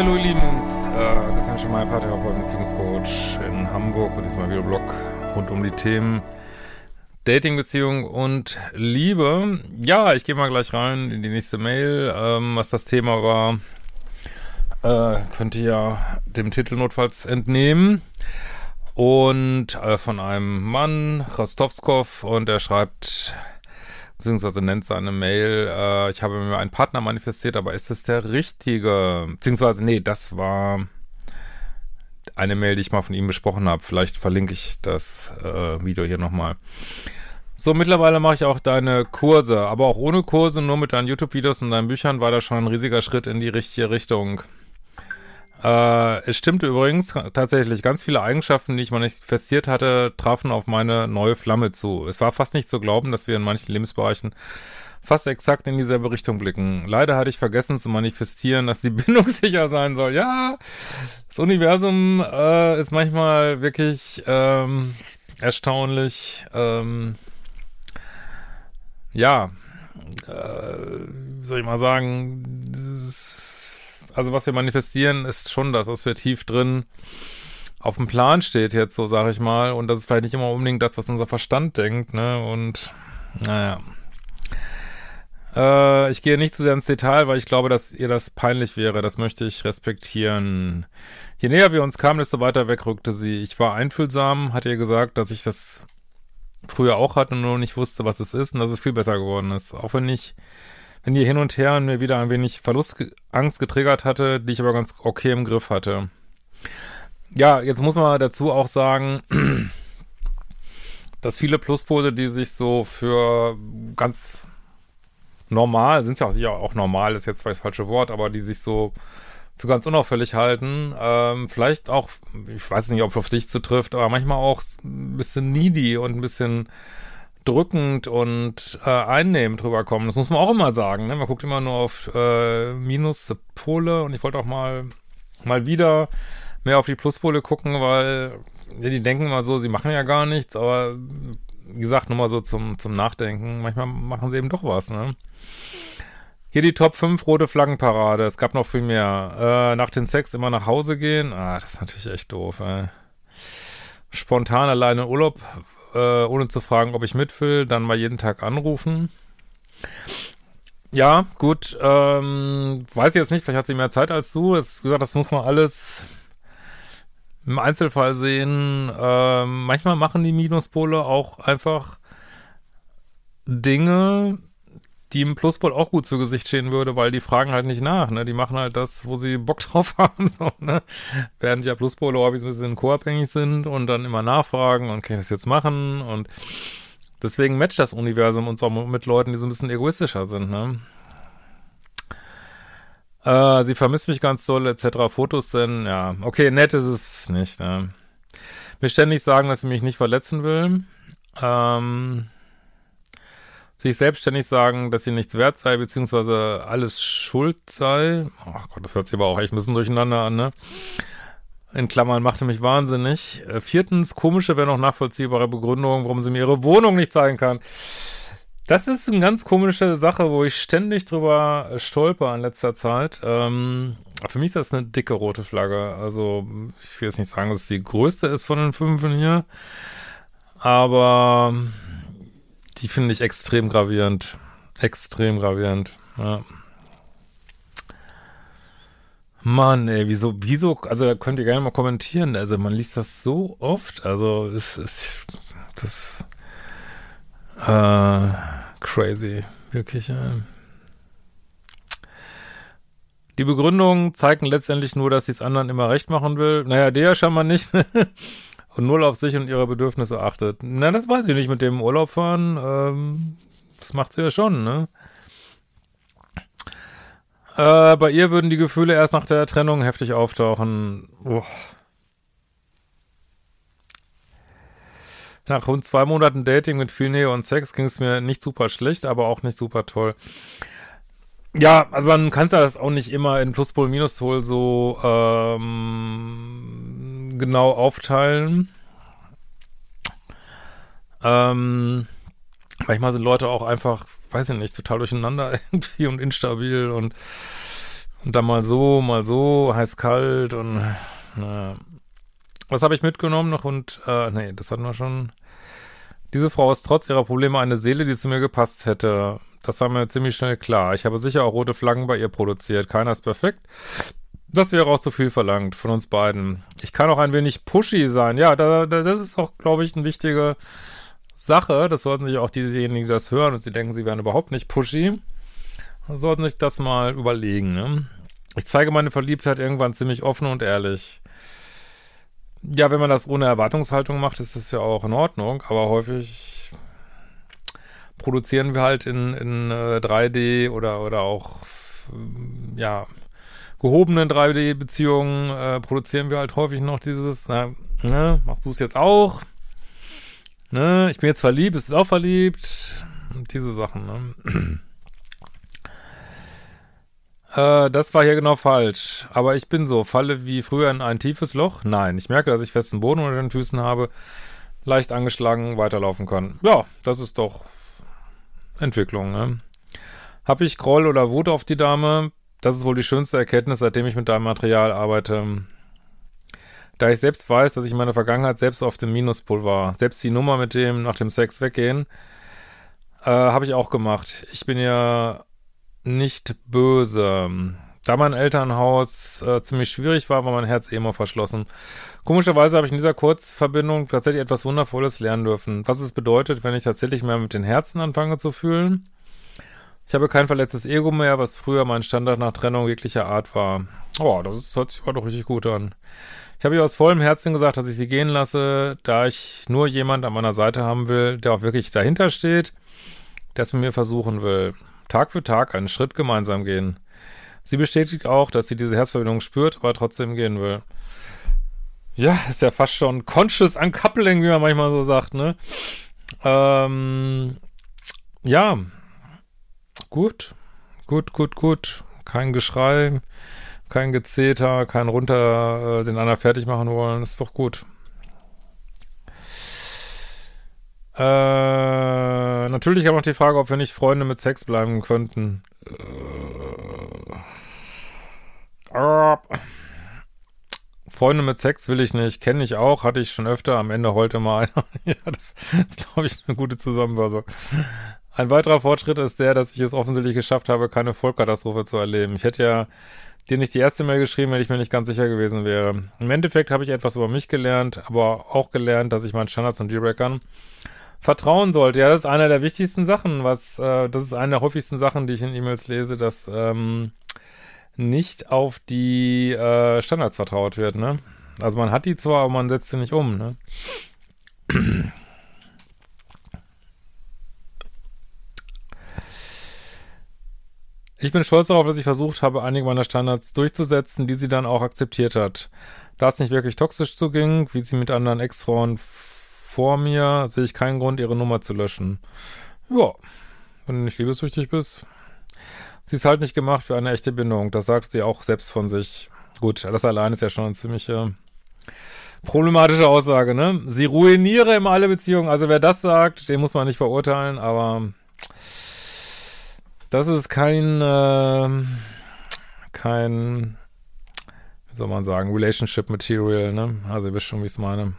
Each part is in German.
hallo ihr Lieben, äh, Christian Schemeier, Paartherapeut und Beziehungscoach in Hamburg und diesmal wieder Blog rund um die Themen Dating, Beziehung und Liebe. Ja, ich gehe mal gleich rein in die nächste Mail, ähm, was das Thema war. Äh, könnt ihr ja dem Titel notfalls entnehmen. Und äh, von einem Mann, Rostovskov, und er schreibt beziehungsweise nennt seine Mail, äh, ich habe mir einen Partner manifestiert, aber ist es der richtige? Beziehungsweise, nee, das war eine Mail, die ich mal von ihm besprochen habe. Vielleicht verlinke ich das äh, Video hier nochmal. So, mittlerweile mache ich auch deine Kurse, aber auch ohne Kurse, nur mit deinen YouTube-Videos und deinen Büchern war das schon ein riesiger Schritt in die richtige Richtung. Äh, es stimmte übrigens tatsächlich, ganz viele Eigenschaften, die ich manifestiert hatte, trafen auf meine neue Flamme zu. Es war fast nicht zu glauben, dass wir in manchen Lebensbereichen fast exakt in dieselbe Richtung blicken. Leider hatte ich vergessen zu manifestieren, dass die Bindung sicher sein soll. Ja, das Universum äh, ist manchmal wirklich ähm, erstaunlich. Ähm, ja, äh, wie soll ich mal sagen, das also was wir manifestieren, ist schon das, was wir tief drin auf dem Plan steht jetzt, so sage ich mal. Und das ist vielleicht nicht immer unbedingt das, was unser Verstand denkt, ne? Und naja. Äh, ich gehe nicht zu sehr ins Detail, weil ich glaube, dass ihr das peinlich wäre. Das möchte ich respektieren. Je näher wir uns kamen, desto weiter weg rückte sie. Ich war einfühlsam, hat ihr gesagt, dass ich das früher auch hatte und nur nicht wusste, was es ist und dass es viel besser geworden ist. Auch wenn ich wenn die hin und her mir wieder ein wenig Verlustangst getriggert hatte, die ich aber ganz okay im Griff hatte. Ja, jetzt muss man dazu auch sagen, dass viele Pluspole, die sich so für ganz normal, sind ja auch sicher auch normal, ist jetzt vielleicht das falsche Wort, aber die sich so für ganz unauffällig halten, ähm, vielleicht auch, ich weiß nicht, ob es auf dich zutrifft, aber manchmal auch ein bisschen needy und ein bisschen drückend und äh, einnehmend rüberkommen. Das muss man auch immer sagen. Ne? Man guckt immer nur auf äh, Minuspole und ich wollte auch mal mal wieder mehr auf die Pluspole gucken, weil ja, die denken immer so, sie machen ja gar nichts, aber wie gesagt, nur mal so zum, zum Nachdenken. Manchmal machen sie eben doch was, ne? Hier die Top 5 rote Flaggenparade. Es gab noch viel mehr. Äh, nach dem Sex immer nach Hause gehen. Ah, das ist natürlich echt doof, ey. Spontan alleine Urlaub äh, ohne zu fragen, ob ich mit will, dann mal jeden Tag anrufen. Ja, gut, ähm, weiß ich jetzt nicht, vielleicht hat sie mehr Zeit als du. Das, wie gesagt, das muss man alles im Einzelfall sehen. Ähm, manchmal machen die Minuspole auch einfach Dinge, die im Pluspol auch gut zu Gesicht stehen würde, weil die fragen halt nicht nach, ne? Die machen halt das, wo sie Bock drauf haben, so, ne? Während ja Pluspole häufig ein bisschen co-abhängig sind und dann immer nachfragen und kann ich das jetzt machen und deswegen matcht das Universum uns auch mit Leuten, die so ein bisschen egoistischer sind, ne? Äh, sie vermisst mich ganz doll, etc. Fotos denn, ja, okay, nett ist es nicht, ne? Mir ständig sagen, dass sie mich nicht verletzen will. Ähm, sich selbstständig sagen, dass sie nichts wert sei, beziehungsweise alles schuld sei. Oh Gott, das hört sich aber auch echt ein bisschen durcheinander an, ne? In Klammern machte mich wahnsinnig. Äh, viertens, komische, wenn auch nachvollziehbare Begründung, warum sie mir ihre Wohnung nicht zeigen kann. Das ist eine ganz komische Sache, wo ich ständig drüber stolper in letzter Zeit. Ähm, für mich ist das eine dicke rote Flagge. Also, ich will jetzt nicht sagen, dass es die größte ist von den fünf hier. Aber die finde ich extrem gravierend. Extrem gravierend, ja. Mann, ey, wieso, wieso, also könnt ihr gerne mal kommentieren. Also man liest das so oft. Also es ist das äh, crazy, wirklich. Äh. Die Begründungen zeigen letztendlich nur, dass sie es anderen immer recht machen will. Naja, der schon mal nicht. und null auf sich und ihre Bedürfnisse achtet. Na, das weiß ich nicht mit dem Urlaub fahren. Ähm, das macht sie ja schon, ne? Äh, bei ihr würden die Gefühle erst nach der Trennung heftig auftauchen. Uah. Nach rund zwei Monaten Dating mit viel Nähe und Sex ging es mir nicht super schlecht, aber auch nicht super toll. Ja, also man kann das auch nicht immer in Pluspol, Minuspol so ähm, genau aufteilen. Ähm, manchmal sind Leute auch einfach, weiß ich nicht, total durcheinander irgendwie und instabil und Und dann mal so, mal so, heiß kalt und na. Was habe ich mitgenommen noch? Und, äh, nee, das hatten wir schon. Diese Frau ist trotz ihrer Probleme eine Seele, die zu mir gepasst hätte. Das war mir ziemlich schnell klar. Ich habe sicher auch rote Flaggen bei ihr produziert. Keiner ist perfekt. Das wäre auch zu viel verlangt von uns beiden. Ich kann auch ein wenig pushy sein. Ja, da, da, das ist auch, glaube ich, eine wichtige Sache. Das sollten sich auch diejenigen, die das hören und sie denken, sie wären überhaupt nicht pushy, sollten sich das mal überlegen. Ne? Ich zeige meine Verliebtheit irgendwann ziemlich offen und ehrlich. Ja, wenn man das ohne Erwartungshaltung macht, ist das ja auch in Ordnung, aber häufig produzieren wir halt in, in äh, 3D oder, oder auch, ja, gehobenen 3D-Beziehungen äh, produzieren wir halt häufig noch dieses, na, ne, machst du es jetzt auch? Ne, ich bin jetzt verliebt, bist du auch verliebt? Diese Sachen, ne? äh, das war hier genau falsch. Aber ich bin so, falle wie früher in ein tiefes Loch? Nein, ich merke, dass ich festen Boden unter den Füßen habe, leicht angeschlagen weiterlaufen kann. Ja, das ist doch Entwicklung, ne? Hab ich Groll oder Wut auf die Dame? Das ist wohl die schönste Erkenntnis, seitdem ich mit deinem Material arbeite. Da ich selbst weiß, dass ich in meiner Vergangenheit selbst auf dem Minuspol war. Selbst die Nummer mit dem nach dem Sex weggehen, äh, habe ich auch gemacht. Ich bin ja nicht böse. Da mein Elternhaus äh, ziemlich schwierig war, war mein Herz eh immer verschlossen. Komischerweise habe ich in dieser Kurzverbindung tatsächlich etwas Wundervolles lernen dürfen. Was es bedeutet, wenn ich tatsächlich mehr mit den Herzen anfange zu fühlen ich habe kein verletztes Ego mehr, was früher mein Standard nach Trennung jeglicher Art war. Oh, das ist, hört sich aber doch richtig gut an. Ich habe ihr aus vollem Herzen gesagt, dass ich sie gehen lasse, da ich nur jemand an meiner Seite haben will, der auch wirklich dahinter steht, es mit mir versuchen will. Tag für Tag einen Schritt gemeinsam gehen. Sie bestätigt auch, dass sie diese Herzverbindung spürt, aber trotzdem gehen will. Ja, ist ja fast schon conscious uncoupling, wie man manchmal so sagt, ne? Ähm, ja, Gut, gut, gut, gut. Kein Geschrei, kein Gezeter, kein runter äh, den anderen fertig machen wollen. Ist doch gut. Äh, natürlich kam noch die Frage, ob wir nicht Freunde mit Sex bleiben könnten. Äh, Freunde mit Sex will ich nicht, kenne ich auch, hatte ich schon öfter, am Ende heulte mal einer. ja, das ist, glaube ich, eine gute Zusammenfassung. Ein weiterer Fortschritt ist der, dass ich es offensichtlich geschafft habe, keine Vollkatastrophe zu erleben. Ich hätte ja dir nicht die erste Mail geschrieben, wenn ich mir nicht ganz sicher gewesen wäre. Im Endeffekt habe ich etwas über mich gelernt, aber auch gelernt, dass ich meinen Standards und D-Rackern vertrauen sollte. Ja, das ist einer der wichtigsten Sachen, was, äh, das ist eine der häufigsten Sachen, die ich in E-Mails lese, dass ähm, nicht auf die äh, Standards vertraut wird, ne? Also man hat die zwar, aber man setzt sie nicht um, ne? Ich bin stolz darauf, dass ich versucht habe, einige meiner Standards durchzusetzen, die sie dann auch akzeptiert hat. Da es nicht wirklich toxisch zuging, wie sie mit anderen Ex-Frauen vor mir, sehe ich keinen Grund, ihre Nummer zu löschen. Ja, wenn du nicht liebessüchtig bist. Sie ist halt nicht gemacht für eine echte Bindung. Das sagt sie auch selbst von sich. Gut, das allein ist ja schon eine ziemliche problematische Aussage, ne? Sie ruiniere immer alle Beziehungen. Also wer das sagt, den muss man nicht verurteilen, aber das ist kein, äh, kein, wie soll man sagen, Relationship Material, ne? Also ihr wisst schon, wie ich es meine.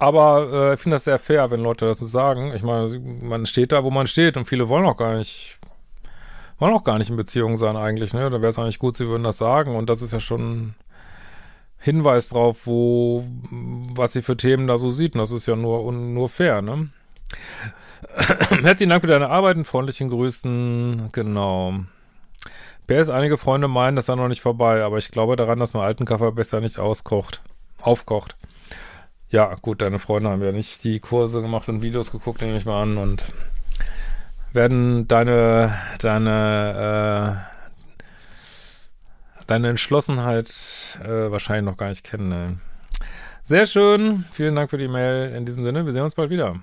Aber äh, ich finde das sehr fair, wenn Leute das sagen. Ich meine, man steht da, wo man steht und viele wollen auch gar nicht, wollen auch gar nicht in Beziehung sein eigentlich, ne? Da wäre es eigentlich gut, sie würden das sagen und das ist ja schon Hinweis drauf, wo, was sie für Themen da so sieht und das ist ja nur, nur fair, ne? Herzlichen Dank für deine Arbeit und freundlichen Grüßen. Genau. PS, einige Freunde meinen, das sei noch nicht vorbei, aber ich glaube daran, dass man alten Kaffee besser nicht auskocht, aufkocht. Ja, gut, deine Freunde haben ja nicht die Kurse gemacht und Videos geguckt, nehme ich mal an, und werden deine, deine, äh, deine Entschlossenheit äh, wahrscheinlich noch gar nicht kennen. Ne? Sehr schön. Vielen Dank für die Mail. In diesem Sinne, wir sehen uns bald wieder.